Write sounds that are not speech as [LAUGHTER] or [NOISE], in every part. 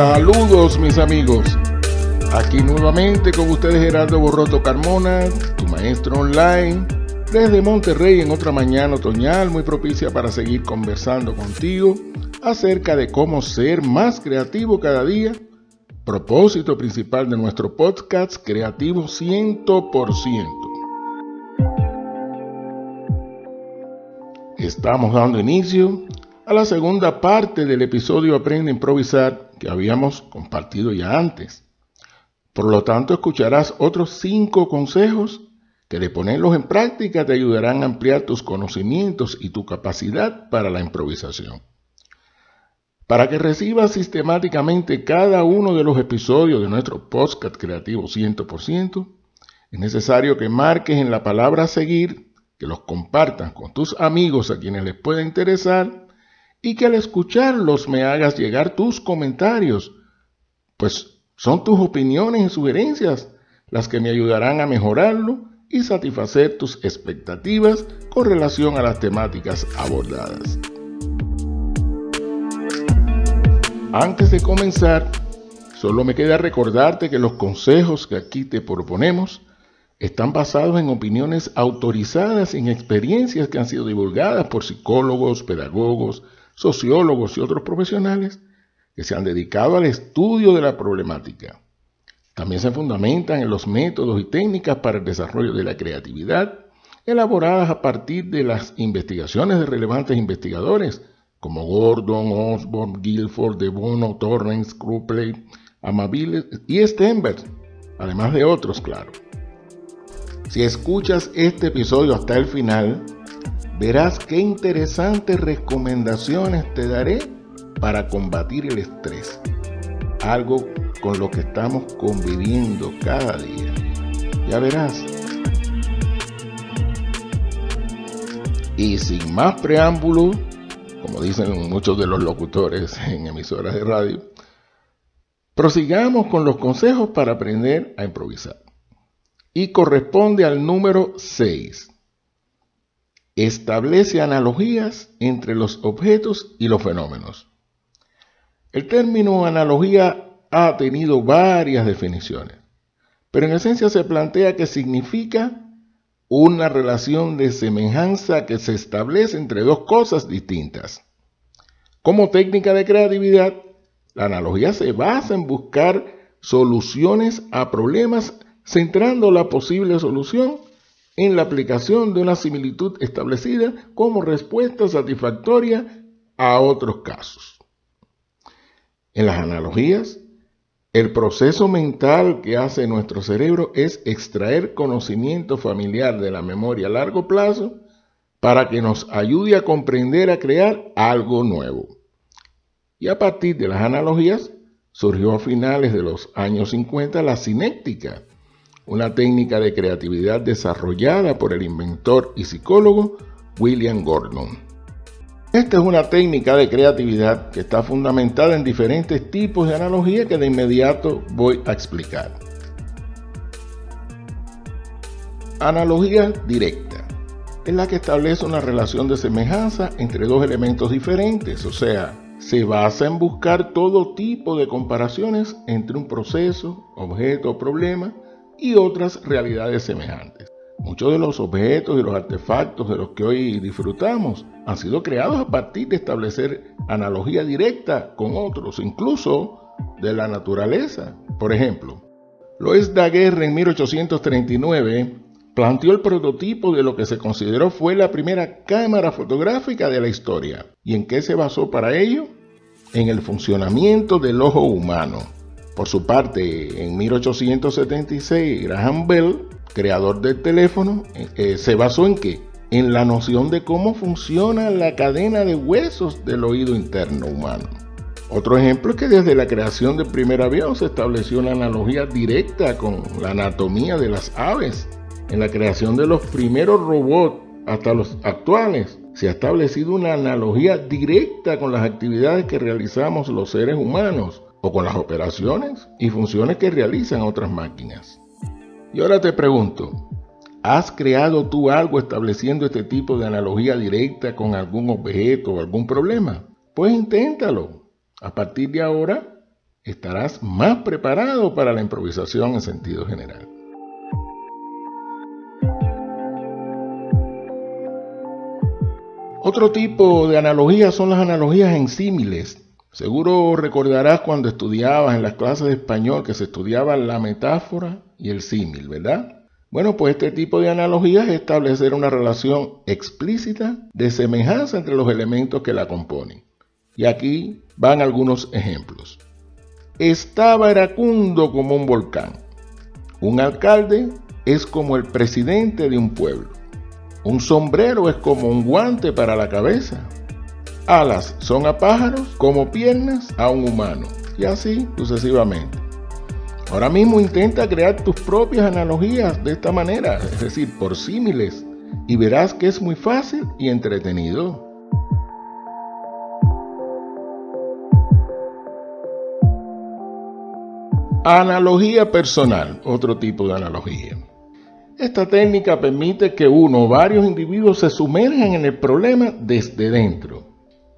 Saludos mis amigos. Aquí nuevamente con ustedes Gerardo Borroto Carmona, tu maestro online, desde Monterrey en otra mañana otoñal muy propicia para seguir conversando contigo acerca de cómo ser más creativo cada día. Propósito principal de nuestro podcast Creativo 100%. Estamos dando inicio a la segunda parte del episodio Aprende a improvisar que habíamos compartido ya antes. Por lo tanto, escucharás otros cinco consejos que de ponerlos en práctica te ayudarán a ampliar tus conocimientos y tu capacidad para la improvisación. Para que recibas sistemáticamente cada uno de los episodios de nuestro podcast creativo 100%, es necesario que marques en la palabra seguir, que los compartas con tus amigos a quienes les pueda interesar y que al escucharlos me hagas llegar tus comentarios, pues son tus opiniones y sugerencias las que me ayudarán a mejorarlo y satisfacer tus expectativas con relación a las temáticas abordadas. Antes de comenzar, solo me queda recordarte que los consejos que aquí te proponemos están basados en opiniones autorizadas en experiencias que han sido divulgadas por psicólogos, pedagogos, sociólogos y otros profesionales que se han dedicado al estudio de la problemática. También se fundamentan en los métodos y técnicas para el desarrollo de la creatividad, elaboradas a partir de las investigaciones de relevantes investigadores como Gordon, Osborne, Guilford, De Bono, Torrens, Krupley, Amabile y Stenberg, además de otros, claro. Si escuchas este episodio hasta el final, verás qué interesantes recomendaciones te daré para combatir el estrés, algo con lo que estamos conviviendo cada día. Ya verás. Y sin más preámbulos, como dicen muchos de los locutores en emisoras de radio, prosigamos con los consejos para aprender a improvisar. Y corresponde al número 6 establece analogías entre los objetos y los fenómenos. El término analogía ha tenido varias definiciones, pero en esencia se plantea que significa una relación de semejanza que se establece entre dos cosas distintas. Como técnica de creatividad, la analogía se basa en buscar soluciones a problemas centrando la posible solución en la aplicación de una similitud establecida como respuesta satisfactoria a otros casos. En las analogías, el proceso mental que hace nuestro cerebro es extraer conocimiento familiar de la memoria a largo plazo para que nos ayude a comprender, a crear algo nuevo. Y a partir de las analogías, surgió a finales de los años 50 la cinética, una técnica de creatividad desarrollada por el inventor y psicólogo William Gordon. Esta es una técnica de creatividad que está fundamentada en diferentes tipos de analogía que de inmediato voy a explicar. Analogía directa es la que establece una relación de semejanza entre dos elementos diferentes, o sea, se basa en buscar todo tipo de comparaciones entre un proceso, objeto o problema y otras realidades semejantes. Muchos de los objetos y los artefactos de los que hoy disfrutamos han sido creados a partir de establecer analogía directa con otros, incluso de la naturaleza. Por ejemplo, Louis Daguerre en 1839 planteó el prototipo de lo que se consideró fue la primera cámara fotográfica de la historia. ¿Y en qué se basó para ello? En el funcionamiento del ojo humano. Por su parte, en 1876, Graham Bell, creador del teléfono, eh, eh, se basó en qué? En la noción de cómo funciona la cadena de huesos del oído interno humano. Otro ejemplo es que desde la creación del primer avión se estableció una analogía directa con la anatomía de las aves. En la creación de los primeros robots hasta los actuales se ha establecido una analogía directa con las actividades que realizamos los seres humanos o con las operaciones y funciones que realizan otras máquinas. Y ahora te pregunto, ¿has creado tú algo estableciendo este tipo de analogía directa con algún objeto o algún problema? Pues inténtalo. A partir de ahora estarás más preparado para la improvisación en sentido general. Otro tipo de analogías son las analogías en símiles. Seguro recordarás cuando estudiabas en las clases de español que se estudiaba la metáfora y el símil, ¿verdad? Bueno, pues este tipo de analogías es establecer una relación explícita de semejanza entre los elementos que la componen. Y aquí van algunos ejemplos. Estaba Eracundo como un volcán. Un alcalde es como el presidente de un pueblo. Un sombrero es como un guante para la cabeza. Alas son a pájaros como piernas a un humano. Y así sucesivamente. Ahora mismo intenta crear tus propias analogías de esta manera, es decir, por símiles, y verás que es muy fácil y entretenido. Analogía personal, otro tipo de analogía. Esta técnica permite que uno o varios individuos se sumerjan en el problema desde dentro.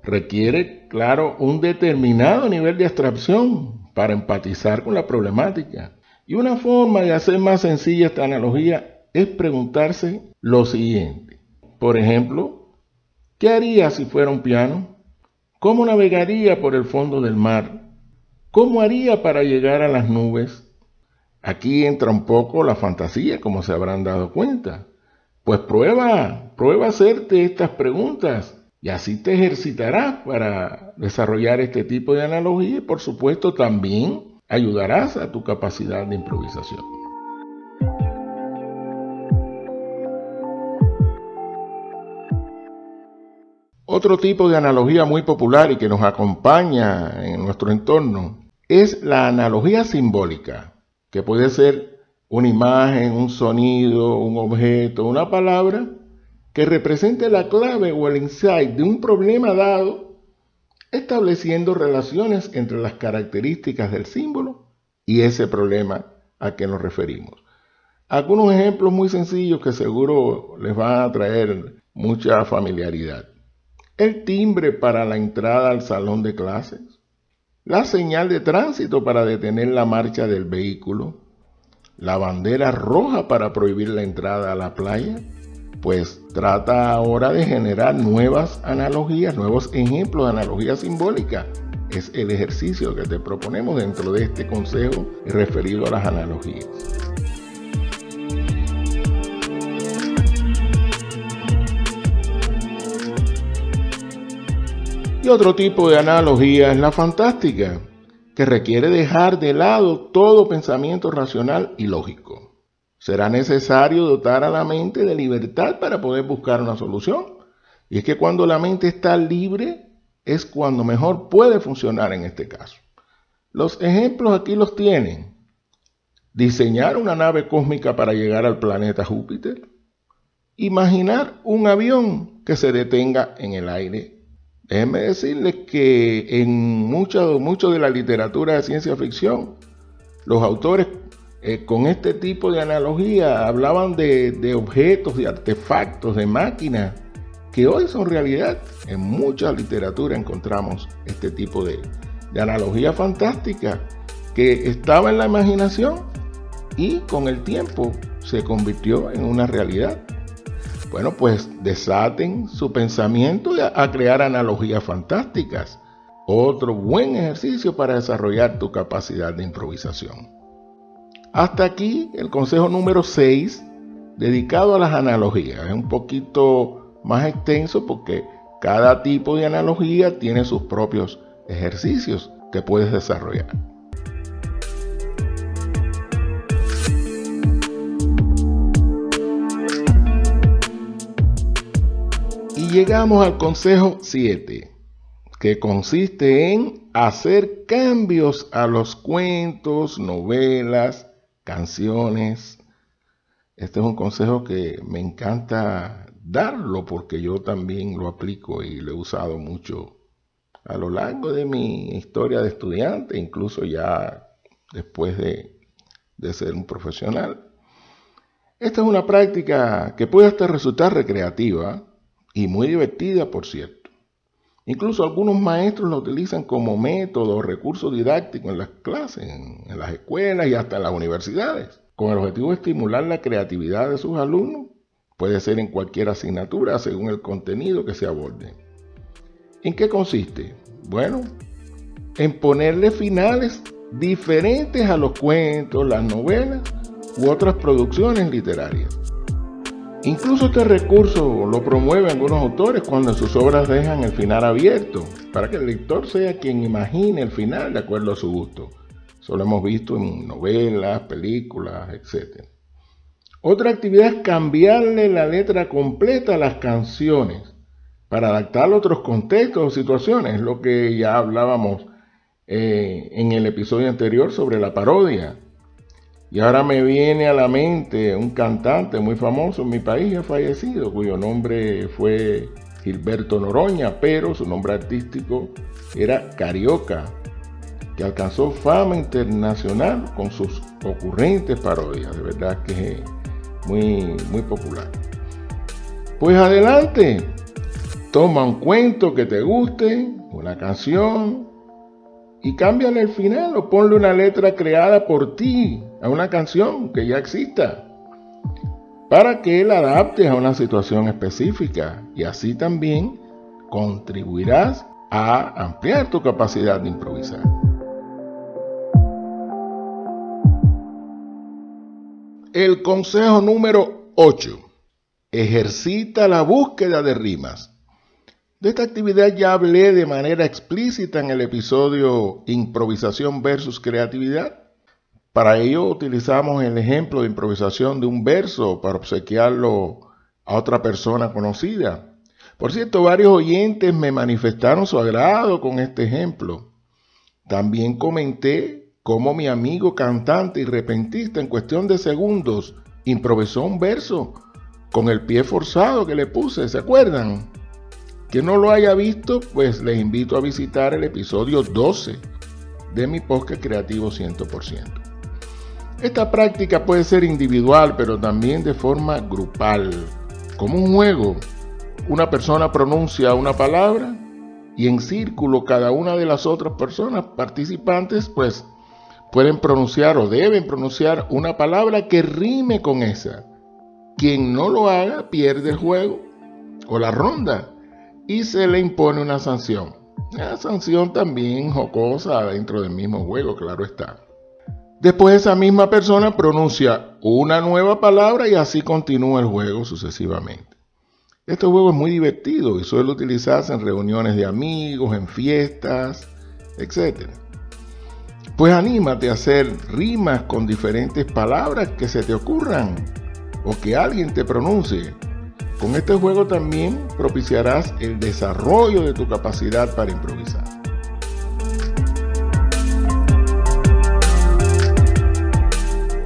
Requiere, claro, un determinado nivel de abstracción para empatizar con la problemática. Y una forma de hacer más sencilla esta analogía es preguntarse lo siguiente. Por ejemplo, ¿qué haría si fuera un piano? ¿Cómo navegaría por el fondo del mar? ¿Cómo haría para llegar a las nubes? Aquí entra un poco la fantasía, como se habrán dado cuenta. Pues prueba, prueba hacerte estas preguntas y así te ejercitarás para desarrollar este tipo de analogía y por supuesto también ayudarás a tu capacidad de improvisación. Otro tipo de analogía muy popular y que nos acompaña en nuestro entorno es la analogía simbólica que puede ser una imagen, un sonido, un objeto, una palabra, que represente la clave o el insight de un problema dado, estableciendo relaciones entre las características del símbolo y ese problema a que nos referimos. Algunos ejemplos muy sencillos que seguro les van a traer mucha familiaridad. El timbre para la entrada al salón de clases, la señal de tránsito para detener la marcha del vehículo, la bandera roja para prohibir la entrada a la playa, pues trata ahora de generar nuevas analogías, nuevos ejemplos de analogía simbólica. Es el ejercicio que te proponemos dentro de este consejo referido a las analogías. Y otro tipo de analogía es la fantástica, que requiere dejar de lado todo pensamiento racional y lógico. Será necesario dotar a la mente de libertad para poder buscar una solución. Y es que cuando la mente está libre es cuando mejor puede funcionar en este caso. Los ejemplos aquí los tienen. Diseñar una nave cósmica para llegar al planeta Júpiter. Imaginar un avión que se detenga en el aire Déjenme decirles que en mucho, de la literatura de ciencia ficción, los autores eh, con este tipo de analogía hablaban de, objetos, de artefactos, de máquinas, que hoy son realidad. En mucha literatura encontramos este tipo de, de analogía fantástica que estaba en la imaginación y con el tiempo se convirtió en una realidad. Bueno, pues desaten su pensamiento a, crear analogías fantásticas. Otro buen ejercicio para desarrollar tu capacidad de improvisación. Hasta aquí el consejo número 6 dedicado a las analogías. Es un poquito más extenso porque cada tipo de analogía tiene sus propios ejercicios que puedes desarrollar. llegamos al consejo 7, que consiste en hacer cambios a los cuentos, novelas, canciones. Este es un consejo que me encanta darlo porque yo también lo aplico y lo he usado mucho a lo largo de mi historia de estudiante, incluso ya después de, de ser un profesional. Esta es una práctica que puede hasta resultar recreativa y muy divertida, por cierto. Incluso algunos maestros la utilizan como método o recurso didáctico en las clases, en, las escuelas y hasta en las universidades, con el objetivo de estimular la creatividad de sus alumnos. Puede ser en cualquier asignatura según el contenido que se aborde. ¿En qué consiste? Bueno, en ponerle finales diferentes a los cuentos, las novelas u otras producciones literarias. Incluso este recurso lo promueven algunos autores cuando sus obras dejan el final abierto, para que el lector sea quien imagine el final de acuerdo a su gusto. Eso lo hemos visto en novelas, películas, etc. Otra actividad es cambiarle la letra completa a las canciones para adaptar a otros contextos o situaciones, lo que ya hablábamos eh, en el episodio anterior sobre la parodia. Y ahora me viene a la mente un cantante muy famoso en mi país, ha fallecido, cuyo nombre fue Gilberto Noroña, pero su nombre artístico era Carioca, que alcanzó fama internacional con sus ocurrentes parodias, de verdad que es muy, muy popular. Pues adelante, toma un cuento que te guste, una canción, y cámbiale el final o ponle una letra creada por ti a una canción que ya exista para que la adaptes a una situación específica y así también contribuirás a ampliar tu capacidad de improvisar. El consejo número 8. Ejercita la búsqueda de rimas. De esta actividad ya hablé de manera explícita en el episodio Improvisación versus Creatividad. Para ello utilizamos el ejemplo de improvisación de un verso para obsequiarlo a otra persona conocida. Por cierto, varios oyentes me manifestaron su agrado con este ejemplo. También comenté cómo mi amigo cantante y repentista en cuestión de segundos improvisó un verso con el pie forzado que le puse, ¿se acuerdan? Quien no lo haya visto, pues les invito a visitar el episodio 12 de mi podcast creativo 100%. Esta práctica puede ser individual, pero también de forma grupal. Como un juego, una persona pronuncia una palabra y en círculo cada una de las otras personas participantes pues pueden pronunciar o deben pronunciar una palabra que rime con esa. Quien no lo haga pierde el juego o la ronda y se le impone una sanción. Una sanción también jocosa dentro del mismo juego, claro está. Después esa misma persona pronuncia una nueva palabra y así continúa el juego sucesivamente. Este juego es muy divertido y suele utilizarse en reuniones de amigos, en fiestas, etc. Pues anímate a hacer rimas con diferentes palabras que se te ocurran o que alguien te pronuncie con este juego también propiciarás el desarrollo de tu capacidad para improvisar.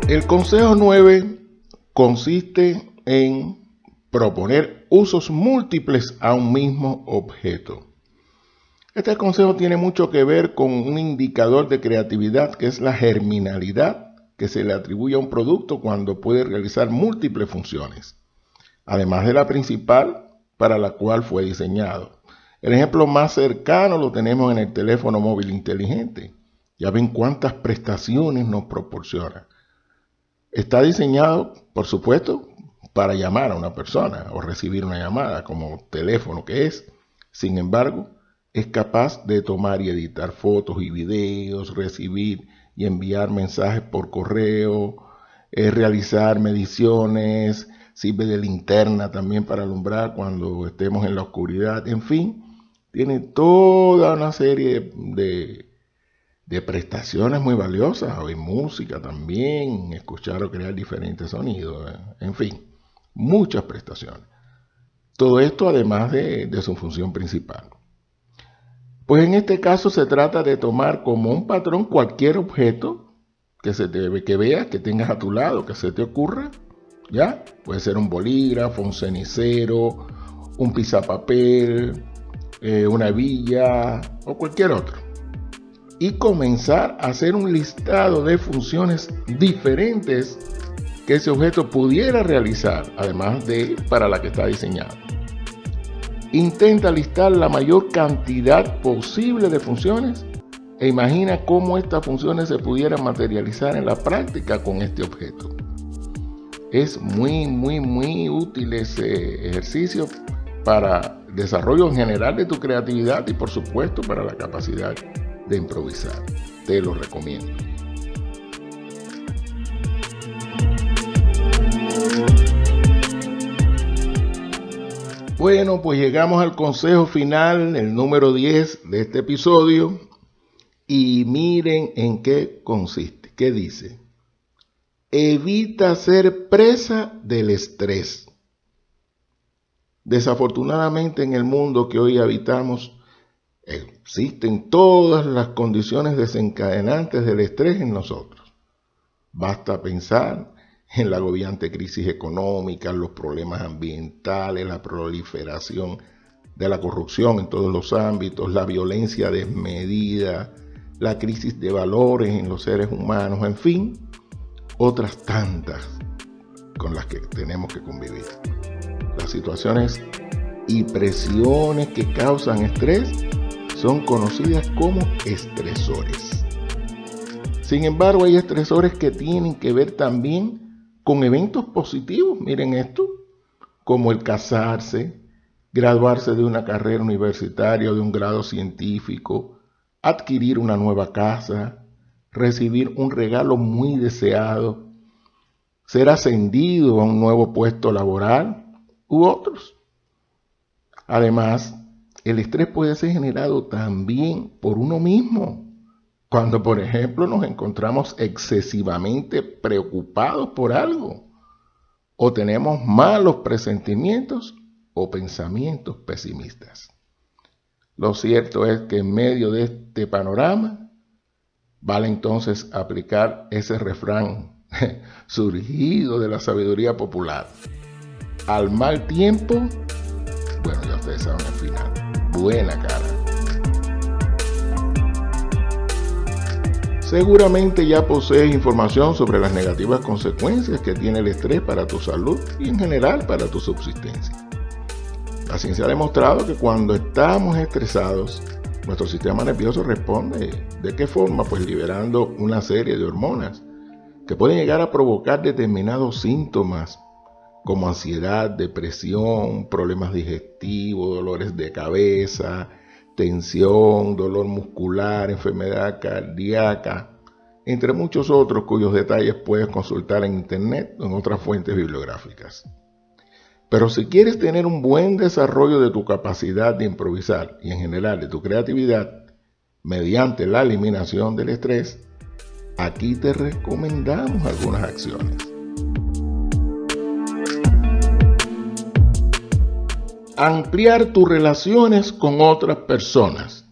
El consejo 9 consiste en proponer usos múltiples a un mismo objeto. Este consejo tiene mucho que ver con un indicador de creatividad que es la germinalidad que se le atribuye a un producto cuando puede realizar múltiples funciones además de la principal para la cual fue diseñado. El ejemplo más cercano lo tenemos en el teléfono móvil inteligente. Ya ven cuántas prestaciones nos proporciona. Está diseñado, por supuesto, para llamar a una persona o recibir una llamada como teléfono que es. Sin embargo, es capaz de tomar y editar fotos y videos, recibir y enviar mensajes por correo, es realizar mediciones, sirve de linterna también para alumbrar cuando estemos en la oscuridad, en fin, tiene toda una serie de, de prestaciones muy valiosas, oír música también, escuchar o crear diferentes sonidos, eh, en fin, muchas prestaciones. Todo esto además de, de su función principal. Pues en este caso se trata de tomar como un patrón cualquier objeto que se te, que veas, que tengas a tu lado, que se te ocurra, ¿ya? Puede ser un bolígrafo, un cenicero, un pisapapel, eh, una villa o cualquier otro. Y comenzar a hacer un listado de funciones diferentes que ese objeto pudiera realizar, además de para la que está diseñado. Intenta listar la mayor cantidad posible de funciones e imagina cómo estas funciones se pudieran materializar en la práctica con este objeto. Es muy, muy, muy útil ese ejercicio para desarrollo en general de tu creatividad y por supuesto para la capacidad de improvisar. Te lo recomiendo. Bueno, pues llegamos al consejo final, el número 10 de este episodio, y miren en qué consiste. ¿Qué dice? Evita ser presa del estrés. Desafortunadamente en el mundo que hoy habitamos existen todas las condiciones desencadenantes del estrés en nosotros. Basta pensar en la agobiante crisis económica, los problemas ambientales, la proliferación de la corrupción en todos los ámbitos, la violencia desmedida, la crisis de valores en los seres humanos, en fin, otras tantas con las que tenemos que convivir. Las situaciones y presiones que causan estrés son conocidas como estresores. Sin embargo, hay estresores que tienen que ver también con eventos positivos, miren esto, como el casarse, graduarse de una carrera universitaria o de un grado científico, adquirir una nueva casa, recibir un regalo muy deseado, ser ascendido a un nuevo puesto laboral u otros. Además, el estrés puede ser generado también por uno mismo. Cuando, por ejemplo, nos encontramos excesivamente preocupados por algo o tenemos malos presentimientos o pensamientos pesimistas. Lo cierto es que en medio de este panorama vale entonces aplicar ese refrán [LAUGHS] surgido de la sabiduría popular. Al mal tiempo, bueno, ya ustedes saben el final, buena cara. Seguramente ya posees información sobre las negativas consecuencias que tiene el estrés para tu salud y en general para tu subsistencia. La ciencia ha demostrado que cuando estamos estresados, nuestro sistema nervioso responde. ¿De qué forma? Pues liberando una serie de hormonas que pueden llegar a provocar determinados síntomas como ansiedad, depresión, problemas digestivos, dolores de cabeza, tensión, dolor muscular, enfermedad cardíaca, entre muchos otros cuyos detalles puedes consultar en internet o en otras fuentes bibliográficas. Pero si quieres tener un buen desarrollo de tu capacidad de improvisar y en general de tu creatividad mediante la eliminación del estrés, aquí te recomendamos algunas acciones. Ampliar tus relaciones con otras personas.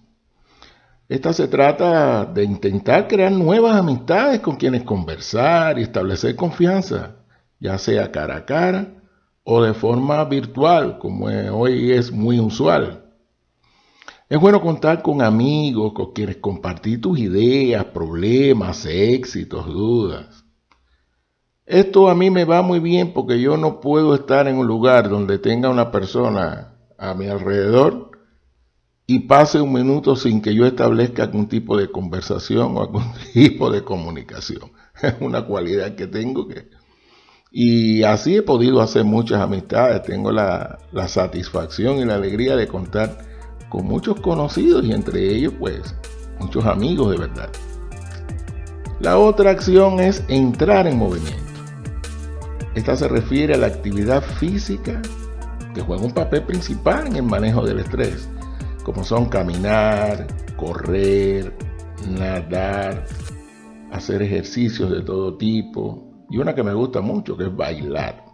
Esta se trata de intentar crear nuevas amistades con quienes conversar y establecer confianza, ya sea cara a cara o de forma virtual, como hoy es muy usual. Es bueno contar con amigos con quienes compartir tus ideas, problemas, éxitos, dudas. Esto a mí me va muy bien porque yo no puedo estar en un lugar donde tenga una persona a mi alrededor y pase un minuto sin que yo establezca algún tipo de conversación o algún [LAUGHS] tipo de comunicación. Es una cualidad que tengo que y así he podido hacer muchas amistades. Tengo la, satisfacción y la alegría de contar con muchos conocidos y entre ellos pues muchos amigos de verdad. La otra acción es entrar en movimiento. Esta se refiere a la actividad física que juega un papel principal en el manejo del estrés, como son caminar, correr, nadar, hacer ejercicios de todo tipo, y una que me gusta mucho, que es bailar.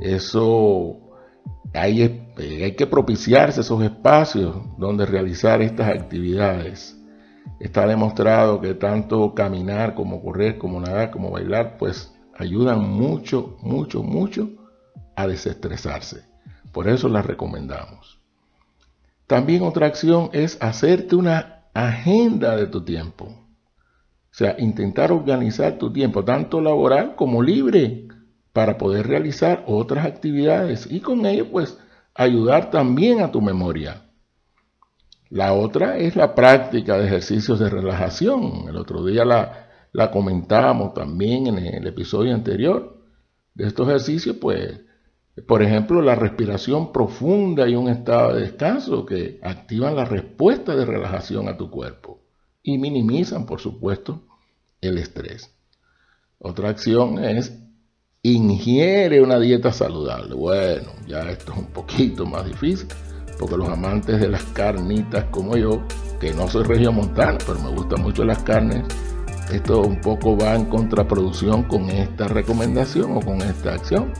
Eso, hay, hay que propiciarse esos espacios donde realizar estas actividades. Está demostrado que tanto caminar como correr, como nadar, como bailar, pues ayudan mucho, mucho, mucho a desestresarse. Por eso las recomendamos. También otra acción es hacerte una agenda de tu tiempo. Sea, intentar organizar tu tiempo, tanto laboral como libre, para poder realizar otras actividades y con ello pues ayudar también a tu memoria. La otra es la práctica de ejercicios de relajación. El otro día la, la comentábamos también en el episodio anterior. De estos ejercicios, pues, por ejemplo, la respiración profunda y un estado de descanso que activan la respuesta de relajación a tu cuerpo y minimizan, por supuesto, el estrés. Otra acción es ingiere una dieta saludable. Bueno, ya esto es un poquito más difícil, porque los amantes de las carnitas como yo, que no soy regiomontano, pero me gustan mucho las carnes, esto un poco va en contraproducción con esta recomendación o con esta acción.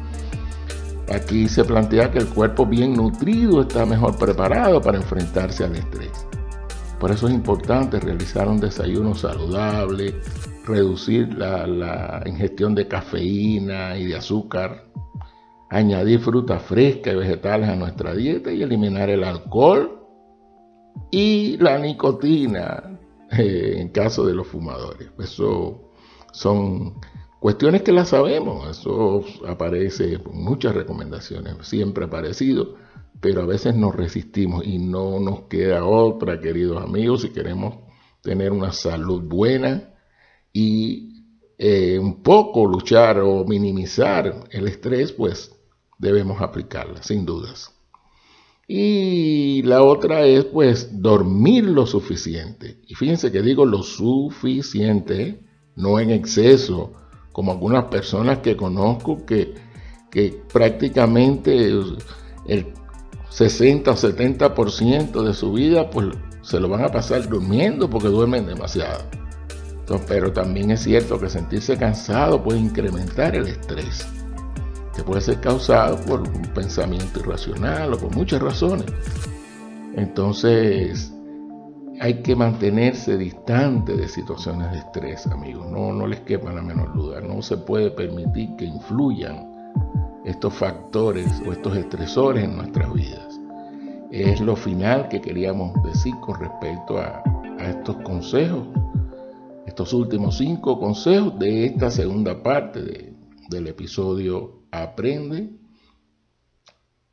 Aquí se plantea que el cuerpo bien nutrido está mejor preparado para enfrentarse al estrés. Por eso es importante realizar un desayuno saludable, reducir la, ingestión de cafeína y de azúcar, añadir fruta fresca y vegetales a nuestra dieta y eliminar el alcohol y la nicotina eh, en caso de los fumadores. Eso son cuestiones que las sabemos, eso aparece en muchas recomendaciones, siempre ha aparecido, pero a veces nos resistimos y no nos queda otra, queridos amigos, si queremos tener una salud buena y eh, un poco luchar o minimizar el estrés, pues debemos aplicarla, sin dudas. Y la otra es pues dormir lo suficiente. Y fíjense que digo lo suficiente, no en exceso, como algunas personas que conozco que, que prácticamente el 60 o 70% de su vida pues se lo van a pasar durmiendo porque duermen demasiado pero también es cierto que sentirse cansado puede incrementar el estrés, que puede ser causado por un pensamiento irracional o por muchas razones. Entonces, hay que mantenerse distante de situaciones de estrés, amigos. No, no les quepa la menor duda. No se puede permitir que influyan estos factores o estos estresores en nuestras vidas. Es lo final que queríamos decir con respecto a, a estos consejos estos últimos cinco consejos de esta segunda parte del episodio Aprende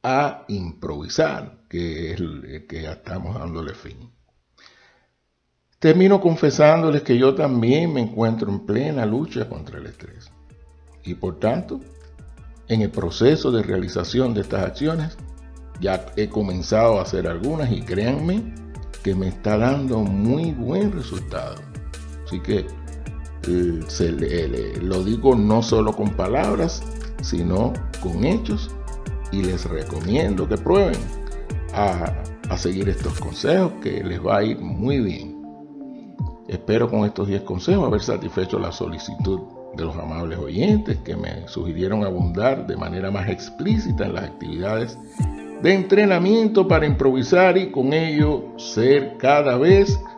a improvisar, que es el que ya estamos dándole fin. Termino confesándoles que yo también me encuentro en plena lucha contra el estrés. Y por tanto, en el proceso de realización de estas acciones, ya he comenzado a hacer algunas y créanme que me está dando muy buen resultado. Así que se, lo digo no solo con palabras, sino con hechos y les recomiendo que prueben a, a, seguir estos consejos que les va a ir muy bien. Espero con estos 10 consejos haber satisfecho la solicitud de los amables oyentes que me sugirieron abundar de manera más explícita en las actividades de entrenamiento para improvisar y con ello ser cada vez más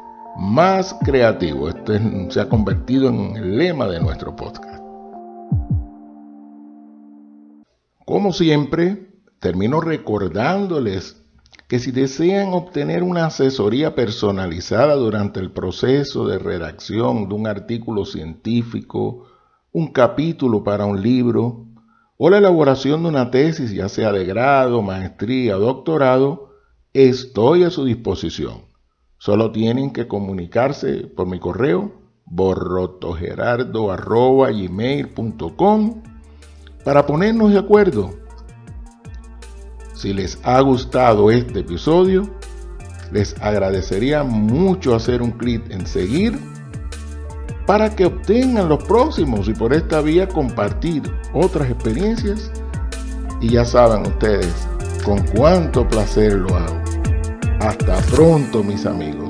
creativo. Esto se ha convertido en el lema de nuestro podcast. Como siempre, termino recordándoles que si desean obtener una asesoría personalizada durante el proceso de redacción de un artículo científico, un capítulo para un libro o la elaboración de una tesis, ya sea de grado, maestría o doctorado, estoy a su disposición. Solo tienen que comunicarse por mi correo borrotogerardo.gmail.com para ponernos de acuerdo. Si les ha gustado este episodio, les agradecería mucho hacer un clic en seguir para que obtengan los próximos y por esta vía compartir otras experiencias. Y ya saben ustedes con cuánto placer lo hago. Hasta pronto mis amigos.